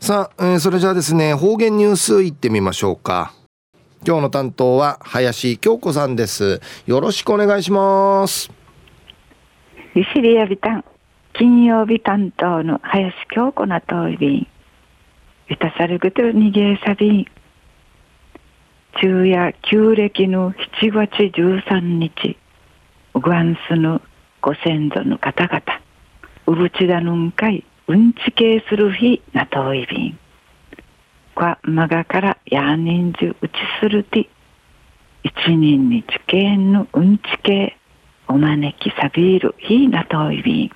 さあ、えー、それじゃあですね方言ニュースいってみましょうか。今日の担当は林京子さんです。よろしくお願いします。利尻やびたん金曜日担当の林京子なといびん。ゆたさるぐとにげさびん。昼夜旧暦の7月13日。グアンスのご先祖の方々。うぶちだぬんかい。うんちけする日なといびんかまがからやにんじゅうちするて一人にちけんのうんちけお招きさびる日なといびん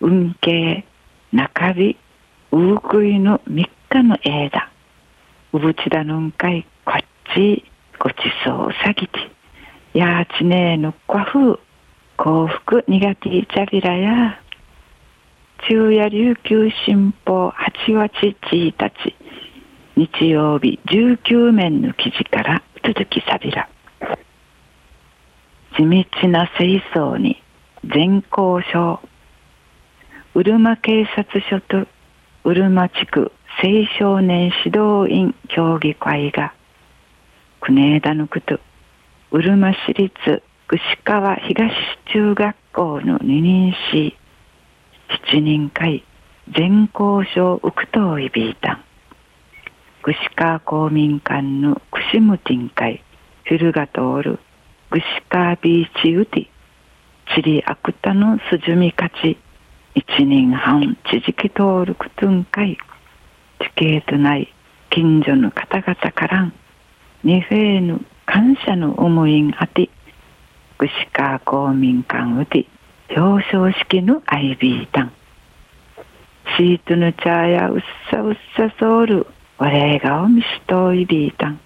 運慶中日ううくいの三日の枝うぶちだぬんかいこっちごちそうさぎてやちねえのこふ幸福苦手いちゃびらや。昼夜琉球新報8月1日日曜日19面の記事から続きさびら。地道な清掃に全交渉うるま警察署とうるま地区青少年指導員協議会が国枝のことうるま市立串川東中学校の二人し七人会全交渉ウクトイビータン串川公民館の串ムティン会フィルガトール串川ビーチウティ。チリアクタのスジュミカチ一人半地磁登録トゥン会。地形とない近所の方々からん。二フェーヌ感謝の思いんあて串川公民館うて。表彰式のアイビータンシートのチャーやうっさうっさソウル我れがおみしといビータン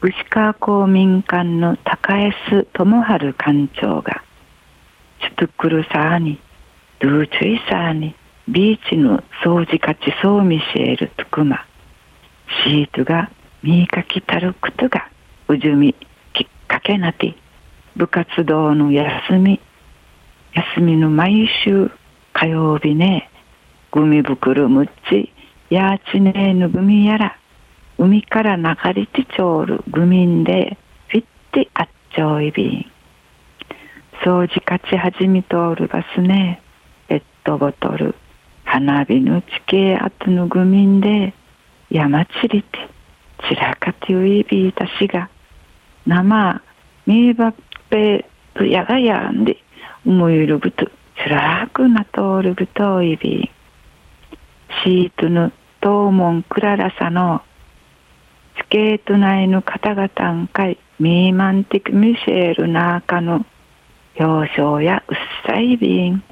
串川公民館の高江須智春館長がトゥクルサーニ、ドゥーチュイサーニ、ビーチの掃除カチソーミシェールトクマ、シートがミーカキタルクトがうじゅみきっかけなて、部活動の休み、休みの毎週火曜日ね、グミ袋むっち、やーちねーぬグミやら、海から流れてちょうるグミンで、フィッテあっちょいびん。掃除勝ち始めとおるバスねペットボトル花火の地形あつぬぐみんで山ちりてちらかてういびいたしが生みーばっぺとやがやんで思いるぶとつらくなとおるぶといびシートの東門クララサのスケート内の方々んかいミーマンティクミシェルナーカの表彰やうっさい便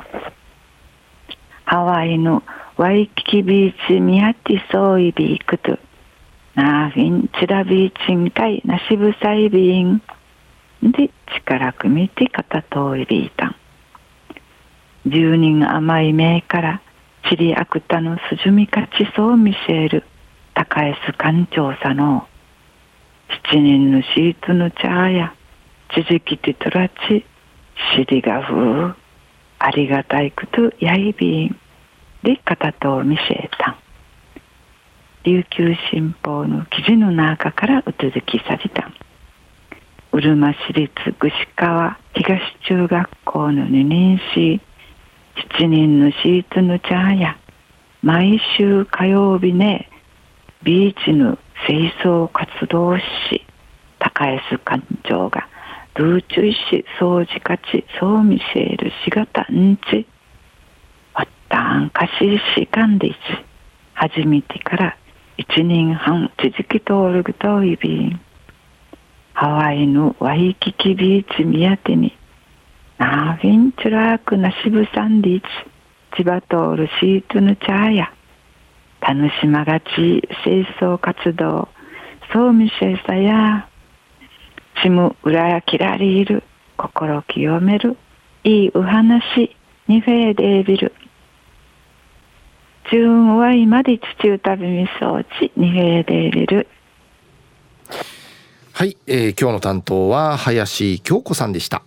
ハワイのワイキキビーチミヤティソイビークトナーフィンチラビーチンカイナシブサイビンで力くみて肩遠いビータン十人甘い目からちりあくたのすじみかちそう見せる。高えす官庁さの七人のしーツの茶やちじきてとらち。しりがふう。ありがたいくとやいびん。で肩と見せた。琉球新報の記事の中からうつづきさりた。んうるま市立串川東中学校の二年し七人のシートのチャーや毎週火曜日ねビーチの清掃活動し高安館長がルーチュイシ掃除カチソーミシェールシガタンチワッタンカシシカンディチ初めてから一年半続き通るぐといびんハワイのワイキキビーチ宮手にナーフィンチュラークナシブサンディーチ千葉通るシートのチャーや楽しまがち清掃活動ソーミシェーサやちむ裏やきらりいる心清めるいいお話にフェーデービル中は今で地中旅み装置にフェーデービル。はい、えー、今日の担当は林京子さんでした。